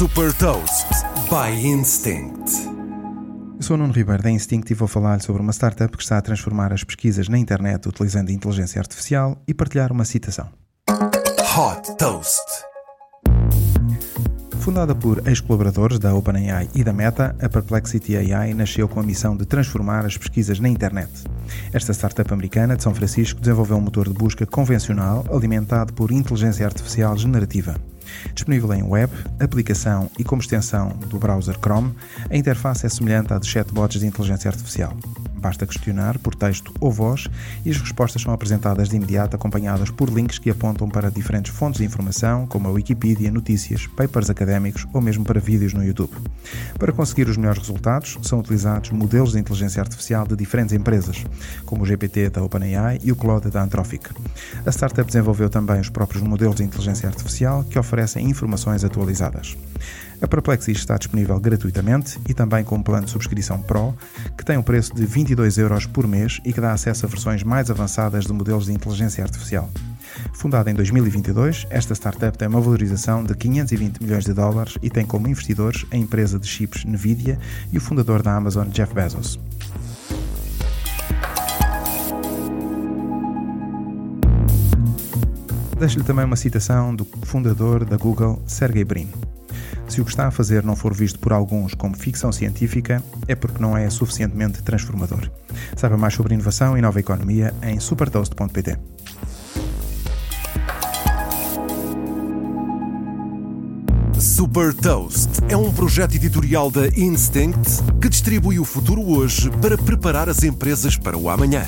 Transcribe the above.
Super Toast by Instinct. Eu sou o Nuno Ribeiro da Instinct e vou falar sobre uma startup que está a transformar as pesquisas na internet utilizando inteligência artificial e partilhar uma citação. Hot Toast. Fundada por ex-colaboradores da OpenAI e da Meta, a Perplexity AI nasceu com a missão de transformar as pesquisas na internet. Esta startup americana de São Francisco desenvolveu um motor de busca convencional alimentado por inteligência artificial generativa. Disponível em web, aplicação e como extensão do browser Chrome, a interface é semelhante à de chatbots de inteligência artificial. Basta questionar por texto ou voz e as respostas são apresentadas de imediato acompanhadas por links que apontam para diferentes fontes de informação, como a Wikipedia, notícias, papers académicos ou mesmo para vídeos no YouTube. Para conseguir os melhores resultados, são utilizados modelos de inteligência artificial de diferentes empresas, como o GPT da OpenAI e o Claude da Anthropic. A startup desenvolveu também os próprios modelos de inteligência artificial que oferecem informações atualizadas. A Perplexity está disponível gratuitamente e também com um plano de subscrição Pro, que tem um preço de 22 euros por mês e que dá acesso a versões mais avançadas de modelos de inteligência artificial. Fundada em 2022, esta startup tem uma valorização de 520 milhões de dólares e tem como investidores a empresa de chips Nvidia e o fundador da Amazon, Jeff Bezos. Deixo-lhe também uma citação do fundador da Google, Sergey Brin. Se o que está a fazer não for visto por alguns como ficção científica, é porque não é suficientemente transformador. Saiba mais sobre inovação e nova economia em supertoast.pt. Super Toast é um projeto editorial da Instinct que distribui o futuro hoje para preparar as empresas para o amanhã.